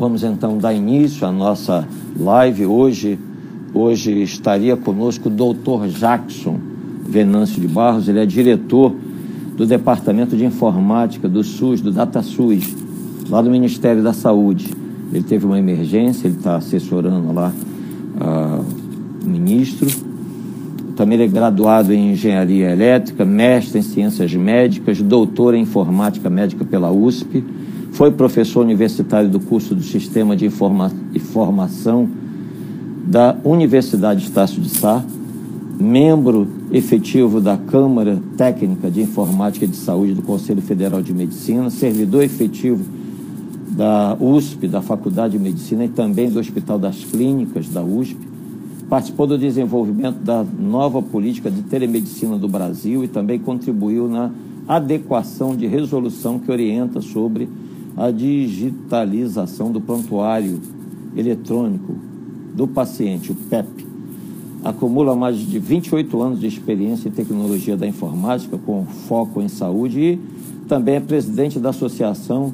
Vamos então dar início à nossa live. Hoje, hoje estaria conosco o doutor Jackson Venâncio de Barros, ele é diretor do Departamento de Informática do SUS, do DataSUS, lá do Ministério da Saúde. Ele teve uma emergência, ele está assessorando lá uh, o ministro. Também ele é graduado em Engenharia Elétrica, mestre em Ciências Médicas, doutor em Informática Médica pela USP foi professor universitário do curso do Sistema de Informa Informação da Universidade Estácio de Sá, membro efetivo da Câmara Técnica de Informática de Saúde do Conselho Federal de Medicina, servidor efetivo da USP, da Faculdade de Medicina e também do Hospital das Clínicas da USP. Participou do desenvolvimento da nova política de telemedicina do Brasil e também contribuiu na adequação de resolução que orienta sobre a digitalização do prontuário eletrônico do paciente, o PEP. Acumula mais de 28 anos de experiência em tecnologia da informática, com foco em saúde, e também é presidente da Associação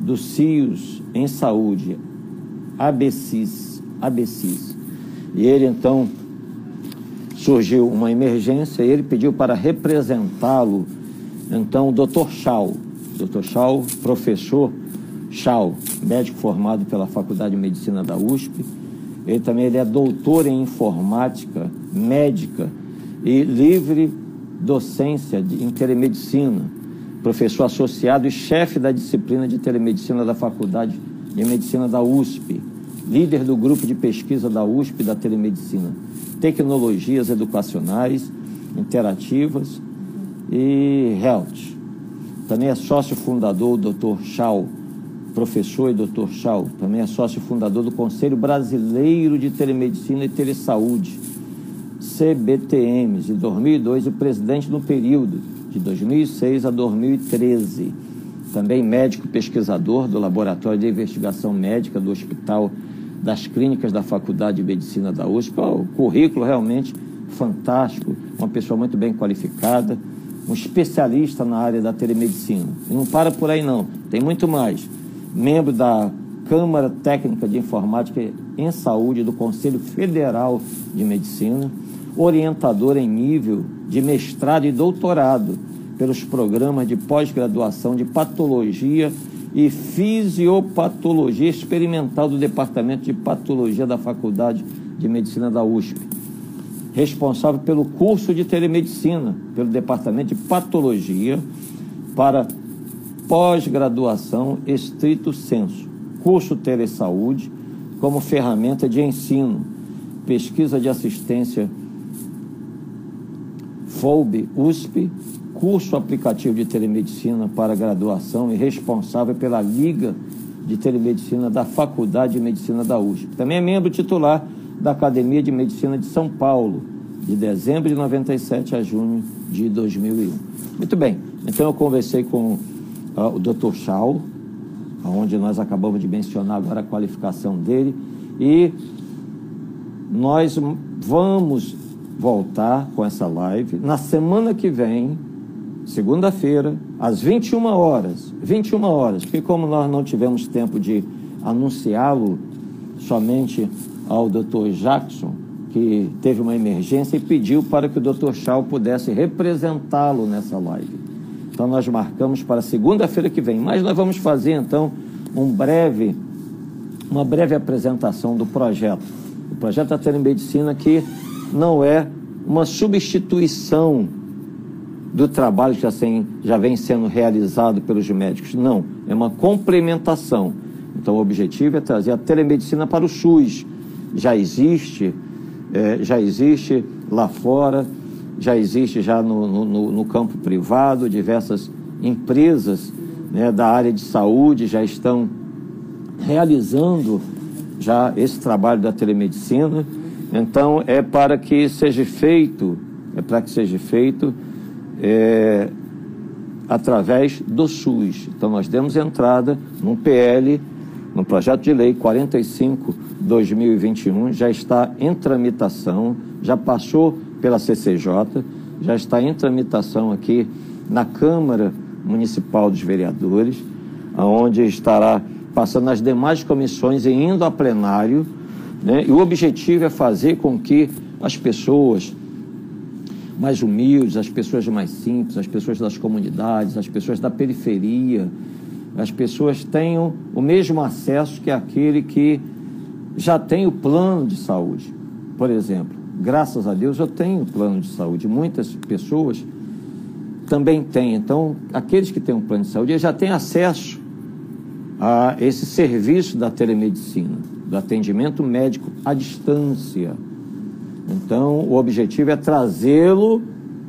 dos CIOs em Saúde, ABCIS. ABCIS. E ele, então, surgiu uma emergência e ele pediu para representá-lo, então, o Dr. Chau, Dr. Chau, professor Chau, médico formado pela Faculdade de Medicina da USP. Ele também ele é doutor em informática médica e livre docência de, em telemedicina, professor associado e chefe da disciplina de telemedicina da Faculdade de Medicina da USP, líder do grupo de pesquisa da USP da telemedicina, tecnologias educacionais, interativas e health. Também é sócio fundador, o Dr. Chau, professor e Dr. Chau, também é sócio fundador do Conselho Brasileiro de Telemedicina e Telesaúde, CBTMs, de 2002 e presidente no período de 2006 a 2013. Também médico pesquisador do Laboratório de Investigação Médica do Hospital das Clínicas da Faculdade de Medicina da USP. O currículo realmente fantástico, uma pessoa muito bem qualificada um especialista na área da telemedicina. E não para por aí não, tem muito mais. Membro da Câmara Técnica de Informática em Saúde do Conselho Federal de Medicina, orientador em nível de mestrado e doutorado pelos programas de pós-graduação de patologia e fisiopatologia experimental do Departamento de Patologia da Faculdade de Medicina da USP responsável pelo curso de telemedicina, pelo departamento de patologia, para pós-graduação estrito senso, curso telesaúde como ferramenta de ensino, pesquisa de assistência FOB USP, curso aplicativo de telemedicina para graduação e responsável pela Liga de Telemedicina da Faculdade de Medicina da USP. Também é membro titular da Academia de Medicina de São Paulo, de dezembro de 97 a junho de 2001. Muito bem, então eu conversei com uh, o Dr. Chau, onde nós acabamos de mencionar agora a qualificação dele, e nós vamos voltar com essa live na semana que vem, segunda-feira, às 21 horas. 21 horas, porque como nós não tivemos tempo de anunciá-lo somente ao Dr. Jackson, que teve uma emergência e pediu para que o Dr. Chau pudesse representá-lo nessa live. Então nós marcamos para segunda-feira que vem, mas nós vamos fazer então um breve, uma breve apresentação do projeto. O projeto da telemedicina que não é uma substituição do trabalho que já, já vem sendo realizado pelos médicos. Não, é uma complementação. Então o objetivo é trazer a telemedicina para o SUS já existe, é, já existe lá fora, já existe já no, no, no campo privado, diversas empresas né, da área de saúde já estão realizando já esse trabalho da telemedicina. Então é para que seja feito, é para que seja feito é, através do SUS. Então nós demos entrada num PL, no projeto de lei 45 2021 já está em tramitação, já passou pela CCJ, já está em tramitação aqui na Câmara Municipal dos Vereadores, onde estará passando nas demais comissões e indo a plenário. Né? E o objetivo é fazer com que as pessoas mais humildes, as pessoas mais simples, as pessoas das comunidades, as pessoas da periferia, as pessoas tenham o mesmo acesso que aquele que já tem o plano de saúde. Por exemplo, graças a Deus eu tenho plano de saúde. Muitas pessoas também têm. Então, aqueles que têm um plano de saúde já têm acesso a esse serviço da telemedicina, do atendimento médico à distância. Então, o objetivo é trazê-lo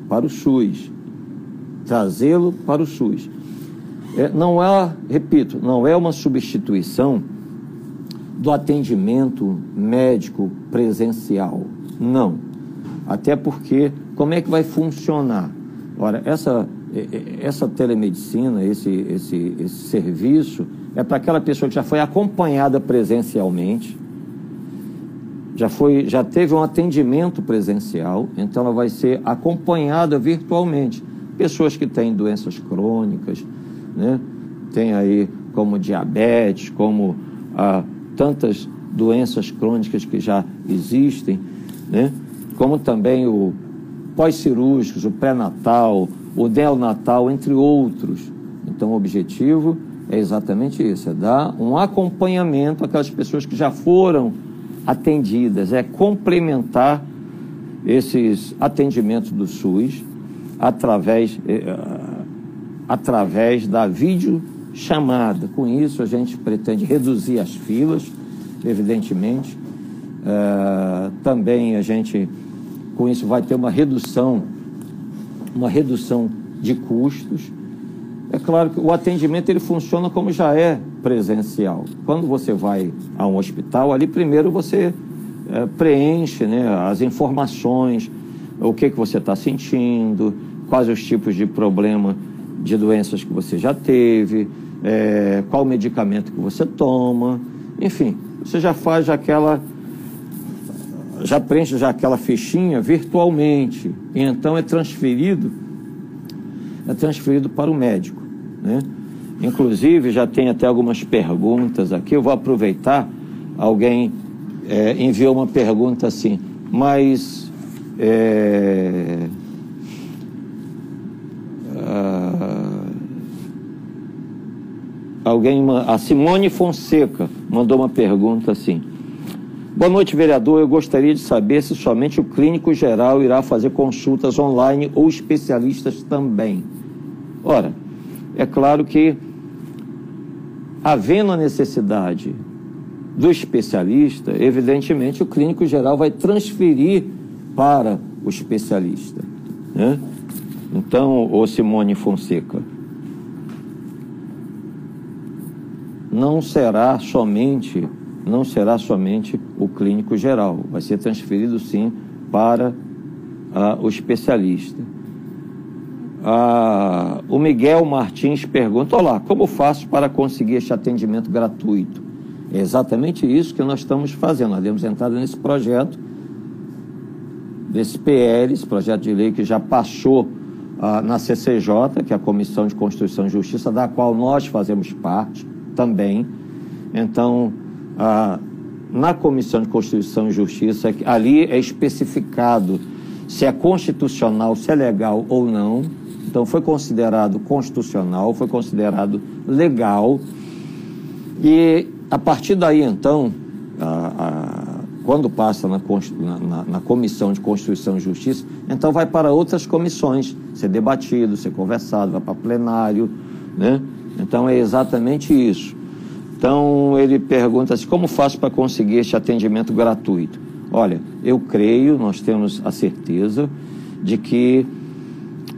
para o SUS. Trazê-lo para o SUS. É, não é, repito, não é uma substituição do atendimento médico presencial. Não. Até porque, como é que vai funcionar? Ora, essa, essa telemedicina, esse, esse, esse serviço, é para aquela pessoa que já foi acompanhada presencialmente, já, foi, já teve um atendimento presencial, então ela vai ser acompanhada virtualmente. Pessoas que têm doenças crônicas, né? tem aí como diabetes, como ah, tantas doenças crônicas que já existem, né? como também o pós-cirúrgicos, o pré-natal, o neonatal, entre outros. Então, o objetivo é exatamente isso, é dar um acompanhamento àquelas pessoas que já foram atendidas, é complementar esses atendimentos do SUS através, eh, eh, através da videochamada. Com isso, a gente pretende reduzir as filas, evidentemente. Eh, também a gente, com isso, vai ter uma redução, uma redução de custos. É claro que o atendimento ele funciona como já é presencial. Quando você vai a um hospital, ali primeiro você é, preenche né, as informações, o que, que você está sentindo, quais os tipos de problema de doenças que você já teve, é, qual medicamento que você toma, enfim, você já faz aquela já preenche já aquela fichinha virtualmente e então é transferido é transferido para o médico, né? Inclusive, já tem até algumas perguntas aqui. Eu vou aproveitar. Alguém é, enviou uma pergunta assim, mas. É, alguém, a Simone Fonseca mandou uma pergunta assim. Boa noite, vereador. Eu gostaria de saber se somente o clínico geral irá fazer consultas online ou especialistas também. Ora, é claro que havendo a necessidade do especialista, evidentemente o clínico geral vai transferir para o especialista. Né? Então, o Simone Fonseca, não será somente, não será somente o clínico geral, vai ser transferido sim para uh, o especialista. Ah, o Miguel Martins pergunta: Olá, como faço para conseguir este atendimento gratuito? É exatamente isso que nós estamos fazendo. Nós temos entrado nesse projeto, desse PL, esse projeto de lei que já passou ah, na CCJ, que é a Comissão de Constituição e Justiça, da qual nós fazemos parte também. Então, ah, na Comissão de Constituição e Justiça, ali é especificado se é constitucional, se é legal ou não então foi considerado constitucional, foi considerado legal. E a partir daí, então, a, a, quando passa na, na, na, Comissão de Constituição e Justiça, então vai para outras comissões, ser debatido, ser conversado, vai para plenário, né? Então é exatamente isso. Então ele pergunta assim, como faço para conseguir este atendimento gratuito? Olha, eu creio, nós temos a certeza de que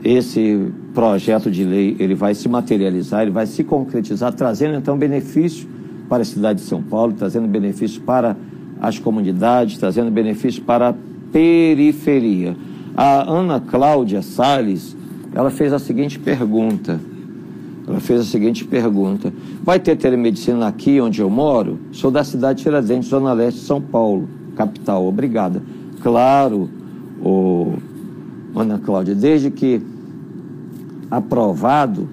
esse projeto de lei ele vai se materializar, ele vai se concretizar, trazendo então benefício para a cidade de São Paulo, trazendo benefício para as comunidades, trazendo benefício para a periferia. A Ana Cláudia Salles, ela fez a seguinte pergunta. Ela fez a seguinte pergunta: Vai ter telemedicina aqui onde eu moro? Sou da cidade de Tiradentes, Zona Leste de São Paulo, capital. Obrigada. Claro, o Ana Cláudia, desde que aprovado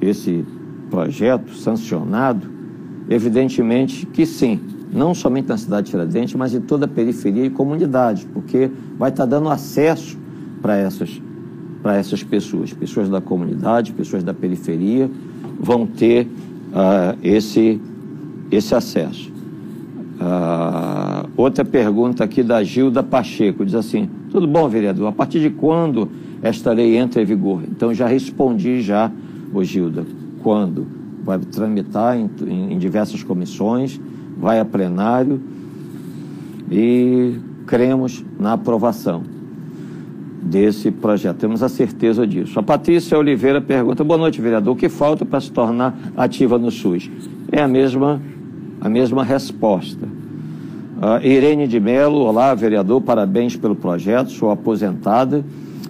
esse projeto, sancionado, evidentemente que sim, não somente na cidade de Tiradentes, mas em toda a periferia e comunidade, porque vai estar dando acesso para essas, para essas pessoas, pessoas da comunidade, pessoas da periferia, vão ter uh, esse, esse acesso. Uh, outra pergunta aqui da Gilda Pacheco, diz assim, tudo bom, vereador, a partir de quando esta lei entra em vigor? Então já respondi já, ô Gilda, quando? Vai tramitar em, em diversas comissões, vai a plenário e cremos na aprovação desse projeto. Temos a certeza disso. A Patrícia Oliveira pergunta: Boa noite, vereador. O que falta para se tornar ativa no SUS? É a mesma, a mesma resposta. Uh, Irene de Mello, olá, vereador, parabéns pelo projeto. Sou aposentada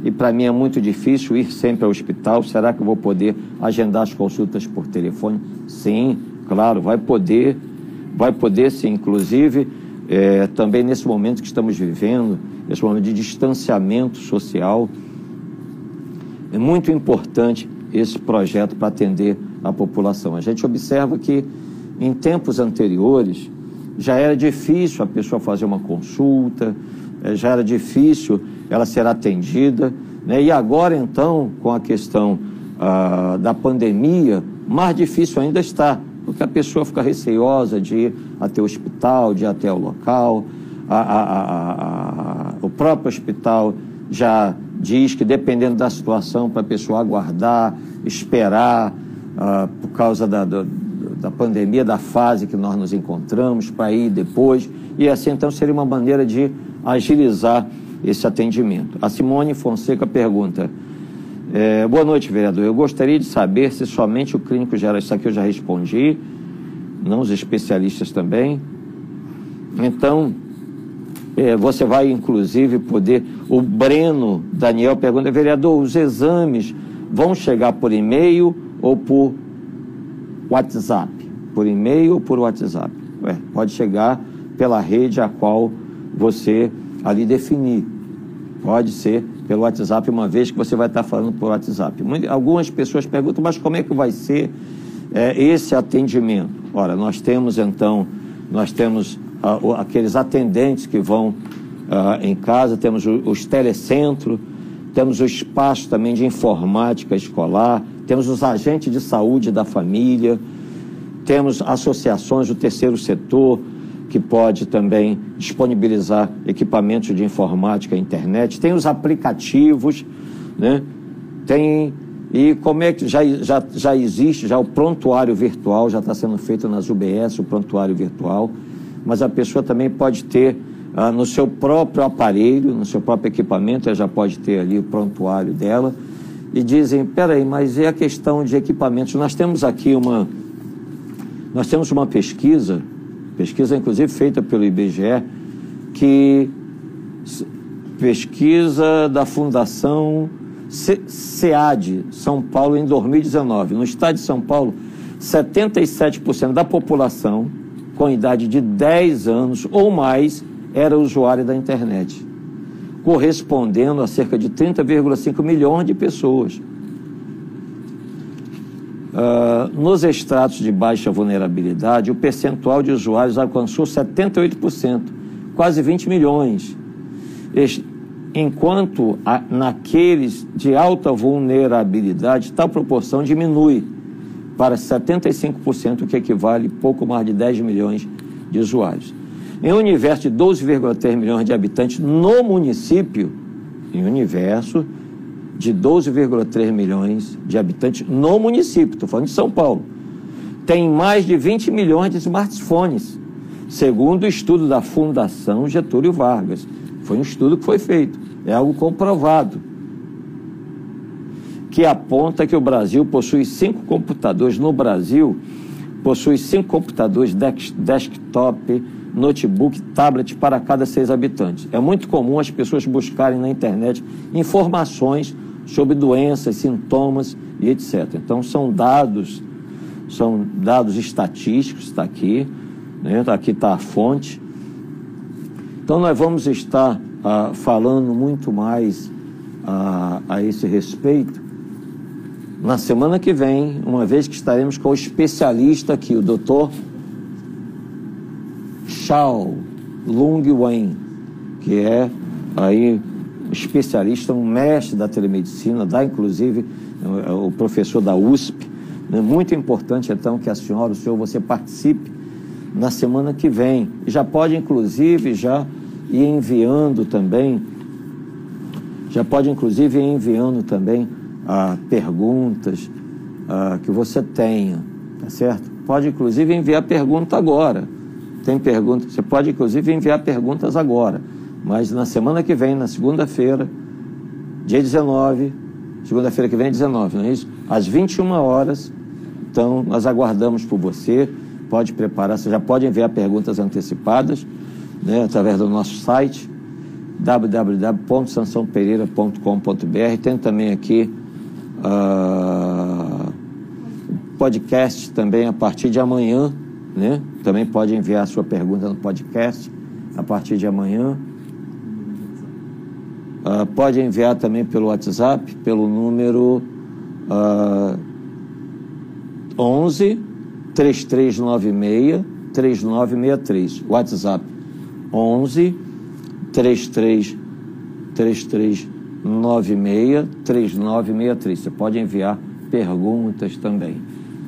e para mim é muito difícil ir sempre ao hospital. Será que vou poder agendar as consultas por telefone? Sim, claro, vai poder, vai poder sim. Inclusive, é, também nesse momento que estamos vivendo, esse momento de distanciamento social, é muito importante esse projeto para atender a população. A gente observa que em tempos anteriores já era difícil a pessoa fazer uma consulta, é, já era difícil ela ser atendida, né? e agora então, com a questão ah, da pandemia, mais difícil ainda está, porque a pessoa fica receiosa de ir até o hospital, de ir até o local, a, a, a, próprio hospital já diz que dependendo da situação para a pessoa aguardar, esperar, uh, por causa da, da, da, pandemia, da fase que nós nos encontramos, para ir depois. E assim, então, seria uma maneira de agilizar esse atendimento. A Simone Fonseca pergunta: é, Boa noite, vereador. Eu gostaria de saber se somente o clínico geral. Isso aqui eu já respondi, não os especialistas também. Então, é, você vai inclusive poder. O Breno Daniel pergunta, vereador, os exames vão chegar por e-mail ou por WhatsApp? Por e-mail ou por WhatsApp? Pode chegar pela rede a qual você ali definir. Pode ser pelo WhatsApp, uma vez que você vai estar falando por WhatsApp. Algumas pessoas perguntam, mas como é que vai ser é, esse atendimento? Ora, nós temos então, nós temos aqueles atendentes que vão uh, em casa, temos os, os telecentros, temos o espaço também de informática escolar, temos os agentes de saúde da família, temos associações do terceiro setor, que pode também disponibilizar equipamentos de informática e internet, tem os aplicativos, né? tem e como é que já, já, já existe, já o prontuário virtual já está sendo feito nas UBS, o prontuário virtual mas a pessoa também pode ter ah, no seu próprio aparelho, no seu próprio equipamento, ela já pode ter ali o prontuário dela. E dizem, peraí, mas é a questão de equipamentos. Nós temos aqui uma, nós temos uma pesquisa, pesquisa inclusive feita pelo IBGE, que pesquisa da Fundação SEAD, São Paulo, em 2019. No estado de São Paulo, 77% da população com idade de 10 anos ou mais era usuário da internet, correspondendo a cerca de 30,5 milhões de pessoas. Uh, nos estratos de baixa vulnerabilidade, o percentual de usuários alcançou 78%, quase 20 milhões. Enquanto a, naqueles de alta vulnerabilidade, tal proporção diminui para 75%, o que equivale a pouco mais de 10 milhões de usuários. Em um universo de 12,3 milhões de habitantes no município, em um universo de 12,3 milhões de habitantes no município, estou falando de São Paulo, tem mais de 20 milhões de smartphones, segundo o estudo da Fundação Getúlio Vargas. Foi um estudo que foi feito, é algo comprovado que aponta que o Brasil possui cinco computadores no Brasil, possui cinco computadores desktop, notebook, tablet para cada seis habitantes. É muito comum as pessoas buscarem na internet informações sobre doenças, sintomas e etc. Então são dados, são dados estatísticos, está aqui, né? aqui está a fonte. Então nós vamos estar ah, falando muito mais ah, a esse respeito na semana que vem, uma vez que estaremos com o especialista aqui, o doutor Shao Lung Wen, que é aí especialista, um mestre da telemedicina, dá inclusive é o professor da USP. É muito importante então que a senhora, o senhor, você participe na semana que vem. Já pode inclusive já ir enviando também, já pode inclusive ir enviando também ah, perguntas que você tenha, tá certo? Pode inclusive enviar pergunta agora. Tem pergunta, você pode inclusive enviar perguntas agora. Mas na semana que vem, na segunda-feira, dia 19, segunda-feira que vem, 19, não é isso? Às 21 horas. Então, nós aguardamos por você. Pode preparar, você já pode enviar perguntas antecipadas né, através do nosso site www.sansãopereira.com.br. Tem também aqui uh, podcast também a partir de amanhã, né? Também pode enviar sua pergunta no podcast a partir de amanhã. Uh, pode enviar também pelo WhatsApp, pelo número uh, 11 3396 3963. WhatsApp 11 33 3396 3963. Você pode enviar perguntas também.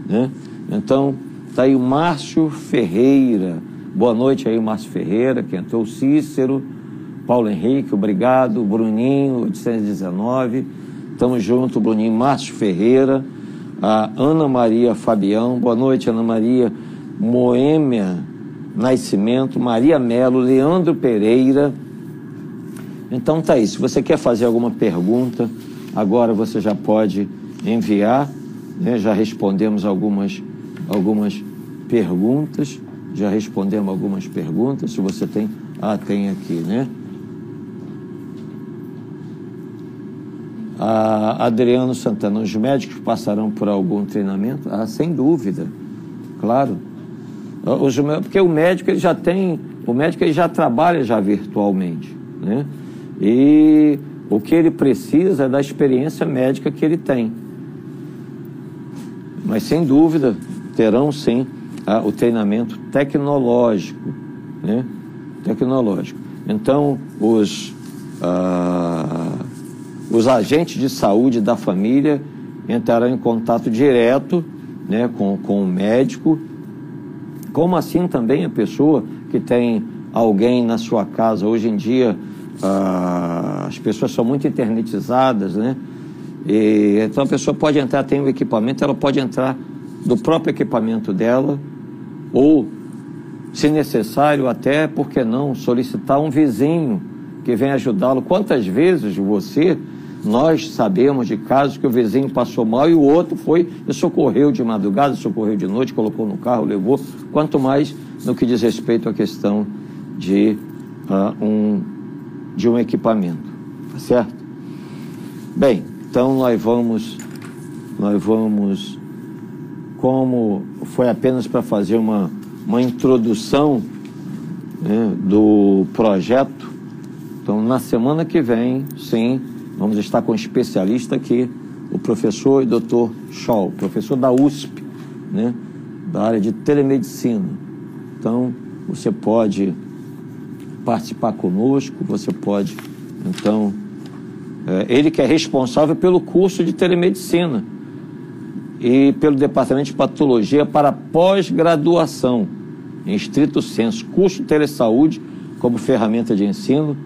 Né? Então, está aí o Márcio Ferreira. Boa noite aí, Márcio Ferreira, que entrou, Cícero. Paulo Henrique, obrigado. Bruninho, 819. Estamos junto, Bruninho. Márcio Ferreira. A Ana Maria Fabião. Boa noite, Ana Maria. Moêmia Nascimento. Maria Melo. Leandro Pereira. Então tá aí. Se você quer fazer alguma pergunta, agora você já pode enviar. Né? Já respondemos algumas, algumas perguntas. Já respondemos algumas perguntas. Se você tem. Ah, tem aqui, né? Ah, Adriano Santana, os médicos passarão por algum treinamento? Ah, sem dúvida, claro. Os, porque o médico ele já tem, o médico ele já trabalha já virtualmente, né? E o que ele precisa é da experiência médica que ele tem. Mas sem dúvida terão sim ah, o treinamento tecnológico, né? Tecnológico. Então os os agentes de saúde da família entrarão em contato direto né, com, com o médico, como assim também a pessoa que tem alguém na sua casa. Hoje em dia as pessoas são muito internetizadas, né? E, então a pessoa pode entrar, tem o equipamento, ela pode entrar do próprio equipamento dela, ou, se necessário, até, por que não, solicitar um vizinho que venha ajudá-lo. Quantas vezes você nós sabemos de casos que o vizinho passou mal e o outro foi e socorreu de madrugada, socorreu de noite, colocou no carro, levou. Quanto mais no que diz respeito à questão de, uh, um, de um equipamento. Tá certo? Bem, então nós vamos, nós vamos, como foi apenas para fazer uma, uma introdução né, do projeto, então na semana que vem, sim, Vamos estar com um especialista aqui, o professor e doutor Scholl, professor da USP, né, da área de telemedicina. Então, você pode participar conosco, você pode, então, é, ele que é responsável pelo curso de telemedicina e pelo departamento de patologia para pós-graduação, em estrito senso, curso de telesaúde como ferramenta de ensino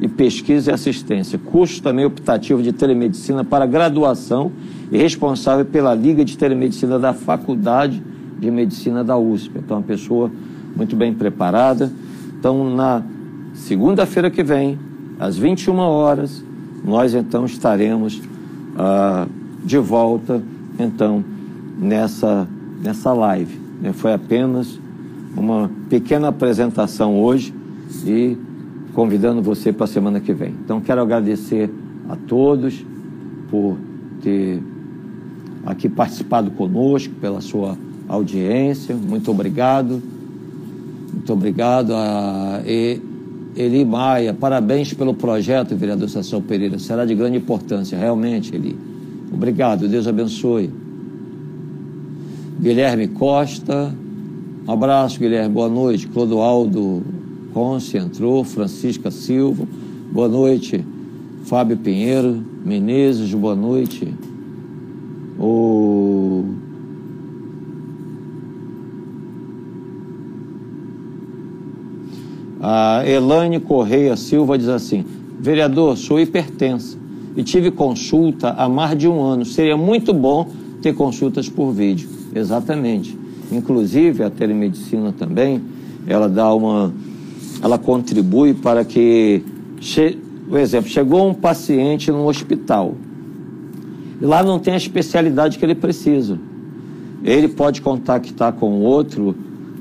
e pesquisa e assistência. Curso também optativo de telemedicina para graduação e responsável pela Liga de Telemedicina da Faculdade de Medicina da USP. Então, uma pessoa muito bem preparada. Então, na segunda-feira que vem, às 21 horas, nós então estaremos ah, de volta, então, nessa, nessa live. Foi apenas uma pequena apresentação hoje e convidando você para a semana que vem. Então, quero agradecer a todos por ter aqui participado conosco, pela sua audiência. Muito obrigado. Muito obrigado a Eli Maia. Parabéns pelo projeto, vereador Sassão Pereira. Será de grande importância, realmente, Eli. Obrigado, Deus abençoe. Guilherme Costa, Um abraço, Guilherme. Boa noite. Clodoaldo Conce entrou. Francisca Silva. Boa noite. Fábio Pinheiro. Menezes, boa noite. O... A Elaine Correia Silva diz assim: Vereador, sou hipertensa e tive consulta há mais de um ano. Seria muito bom ter consultas por vídeo. Exatamente. Inclusive a telemedicina também, ela dá uma, ela contribui para que, por exemplo, chegou um paciente no hospital e lá não tem a especialidade que ele precisa. Ele pode contactar com outro,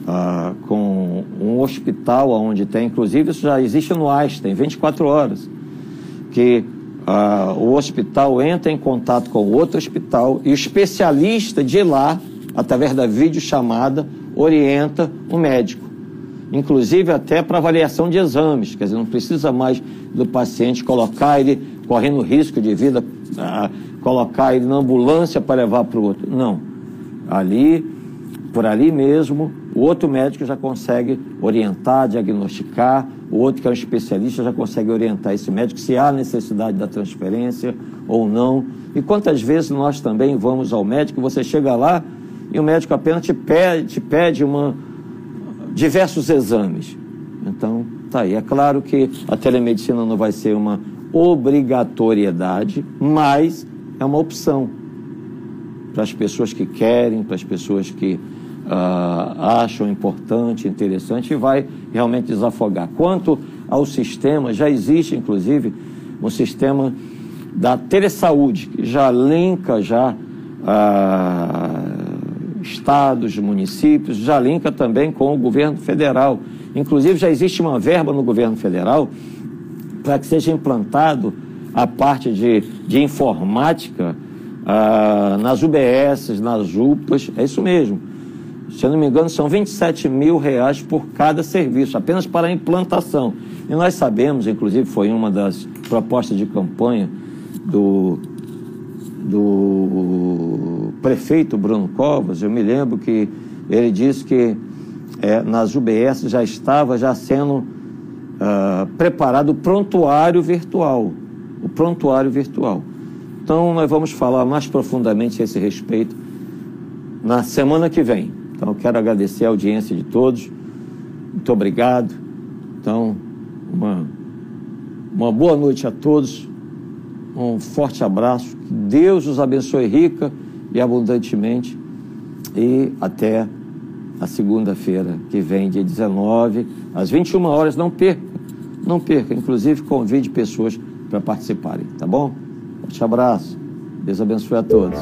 ah, com um hospital onde tem, inclusive isso já existe no Einstein, 24 horas, que ah, o hospital entra em contato com outro hospital e o especialista de lá, através da videochamada, orienta o médico. Inclusive até para avaliação de exames, quer dizer, não precisa mais do paciente colocar ele correndo risco de vida, ah, colocar ele na ambulância para levar para o outro. Não. Ali, por ali mesmo, o outro médico já consegue orientar, diagnosticar, o outro que é um especialista já consegue orientar esse médico se há necessidade da transferência ou não. E quantas vezes nós também vamos ao médico, você chega lá e o médico apenas te pede, te pede uma, diversos exames. Então, tá aí. É claro que a telemedicina não vai ser uma obrigatoriedade, mas é uma opção para as pessoas que querem, para as pessoas que uh, acham importante, interessante e vai realmente desafogar. Quanto ao sistema, já existe inclusive um sistema da telesaúde, que já linka já uh, estados, municípios, já linka também com o governo federal. Inclusive já existe uma verba no governo federal para que seja implantado a parte de, de informática uh, nas UBS, nas UPAs, é isso mesmo se eu não me engano, são 27 mil reais por cada serviço, apenas para a implantação. E nós sabemos, inclusive foi uma das propostas de campanha do, do prefeito Bruno Covas, eu me lembro que ele disse que é, nas UBS já estava já sendo uh, preparado o prontuário virtual. O prontuário virtual. Então nós vamos falar mais profundamente a esse respeito na semana que vem. Então, quero agradecer a audiência de todos. Muito obrigado. Então, uma, uma boa noite a todos. Um forte abraço. Que Deus os abençoe rica e abundantemente. E até a segunda-feira que vem, dia 19, às 21 horas. Não perca, não perca. Inclusive, convide pessoas para participarem, tá bom? Forte abraço. Deus abençoe a todos.